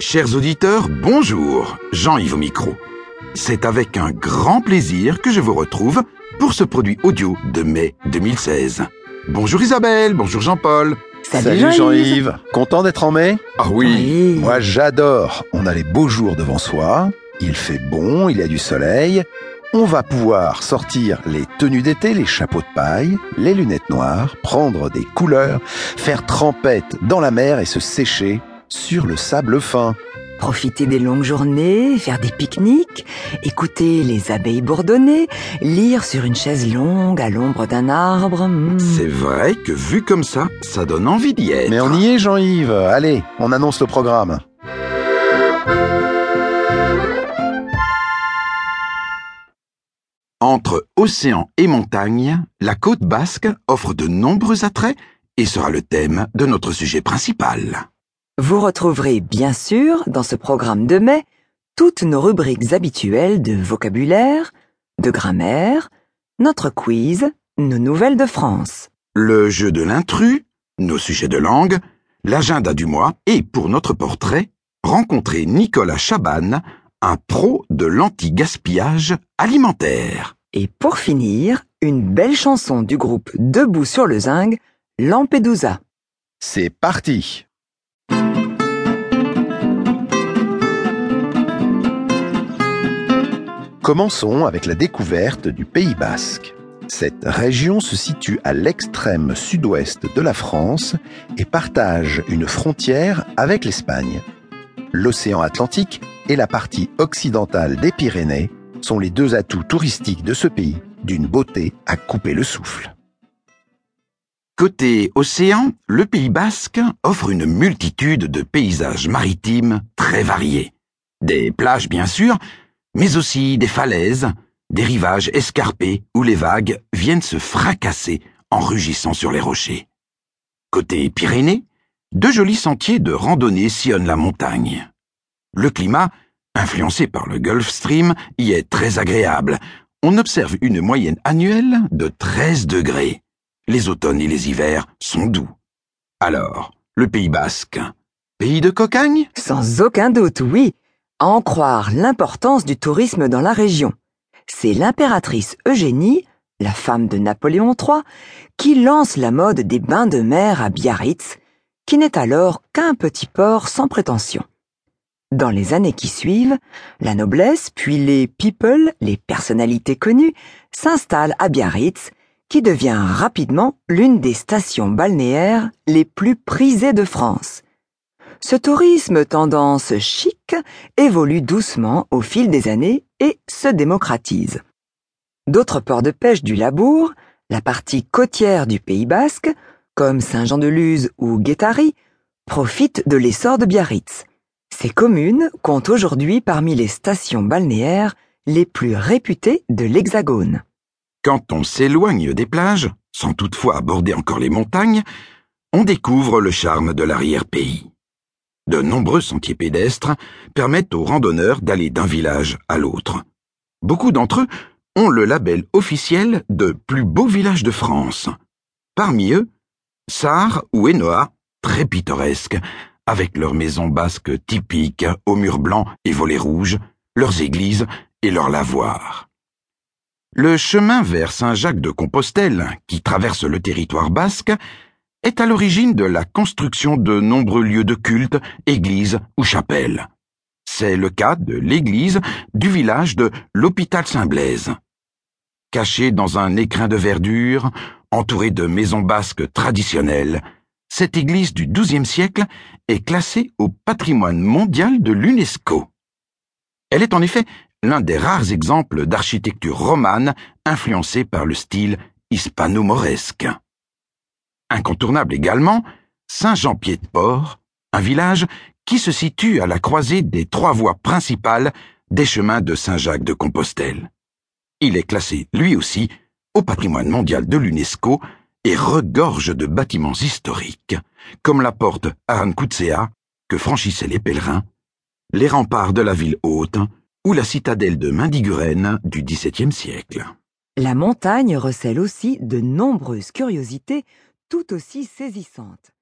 Chers auditeurs, bonjour, Jean-Yves au micro. C'est avec un grand plaisir que je vous retrouve pour ce produit audio de mai 2016. Bonjour Isabelle, bonjour Jean-Paul. Salut, Jean-Yves. Jean-Yves. Content d'être en mai? Ah oui, Moi j'adore. On a les beaux jours devant soi. Il fait bon, il y a du soleil. On va pouvoir sortir les tenues d'été, les chapeaux de paille, les lunettes noires, prendre des couleurs, faire trempette dans la mer et se sécher sur le sable fin. Profiter des longues journées, faire des pique-niques, écouter les abeilles bourdonner, lire sur une chaise longue à l'ombre d'un arbre. hmm. c'est vrai que vu comme ça, ça donne envie d'y être. Mais on y est Jean-Yves. Allez, on annonce le programme. Entre océan et montagne, la côte basque offre de nombreux attraits et sera le thème de notre sujet principal. Vous retrouverez bien sûr dans ce programme de mai toutes nos rubriques habituelles de vocabulaire, de grammaire, notre quiz, nos nouvelles de France. Le jeu de l'intrus, nos sujets de langue, l'agenda du mois et pour notre portrait, rencontrer Nicolas Chaban, un pro de l'anti-gaspillage alimentaire. Et pour finir, une belle chanson du groupe Debout sur le Zinc, Lampedusa. C'est parti. Commençons avec la découverte du Pays basque. Cette région se situe à l'extrême sud-ouest de la France et partage une frontière avec l'Espagne. L'océan Atlantique et la partie occidentale des Pyrénées sont les deux atouts touristiques de ce pays, d'une beauté à couper le souffle. Côté océan, le Pays basque offre une multitude de paysages maritimes très variés. Des plages bien sûr, mais aussi des falaises, des rivages escarpés où les vagues viennent se fracasser en rugissant sur les rochers. Côté Pyrénées, deux jolis sentiers de randonnée sillonnent la montagne. Le climat, influencé par le Gulf Stream, y est très agréable. On observe une moyenne annuelle de 13 degrés. Les automnes et les hivers sont doux. Alors, le Pays basque, pays de cocagne? Sans aucun doute, oui. À en croire l'importance du tourisme dans la région. C'est l'impératrice Eugénie, la femme de Napoléon III, qui lance la mode des bains de mer à Biarritz, qui n'est alors qu'un petit port sans prétention. Dans les années qui suivent, la noblesse, puis les people, les personnalités connues, s'installent à Biarritz, qui devient rapidement l'une des stations balnéaires les plus prisées de France. Ce tourisme tendance chic évolue doucement au fil des années et se démocratise. D'autres ports de pêche du Labour, la partie côtière du Pays basque, comme Saint-Jean-de-Luz ou Guétari, profitent de l'essor de Biarritz. Ces communes comptent aujourd'hui parmi les stations balnéaires les plus réputées de l'Hexagone. Quand on s'éloigne des plages, sans toutefois aborder encore les montagnes, on découvre le charme de l'arrière-pays. De nombreux sentiers pédestres permettent aux randonneurs d'aller d'un village à l'autre. Beaucoup d'entre eux ont le label officiel de plus beau village de France. Parmi eux, Sarre ou Enoa, très pittoresques, avec leurs maisons basques typiques aux murs blancs et volets rouges, leurs églises et leurs lavoirs. Le chemin vers Saint-Jacques de Compostelle, qui traverse le territoire basque, est à l'origine de la construction de nombreux lieux de culte, églises ou chapelles. C'est le cas de l'église du village de l'hôpital Saint-Blaise. Cachée dans un écrin de verdure, entourée de maisons basques traditionnelles, cette église du XIIe siècle est classée au patrimoine mondial de l'UNESCO. Elle est en effet l'un des rares exemples d'architecture romane influencée par le style hispano-mauresque. Incontournable également, Saint-Jean-Pied-de-Port, un village qui se situe à la croisée des trois voies principales des chemins de Saint-Jacques de Compostelle. Il est classé, lui aussi, au patrimoine mondial de l'UNESCO et regorge de bâtiments historiques, comme la porte Arancutsea, que franchissaient les pèlerins, les remparts de la ville haute ou la citadelle de Mendiguren du XVIIe siècle. La montagne recèle aussi de nombreuses curiosités tout aussi saisissantes.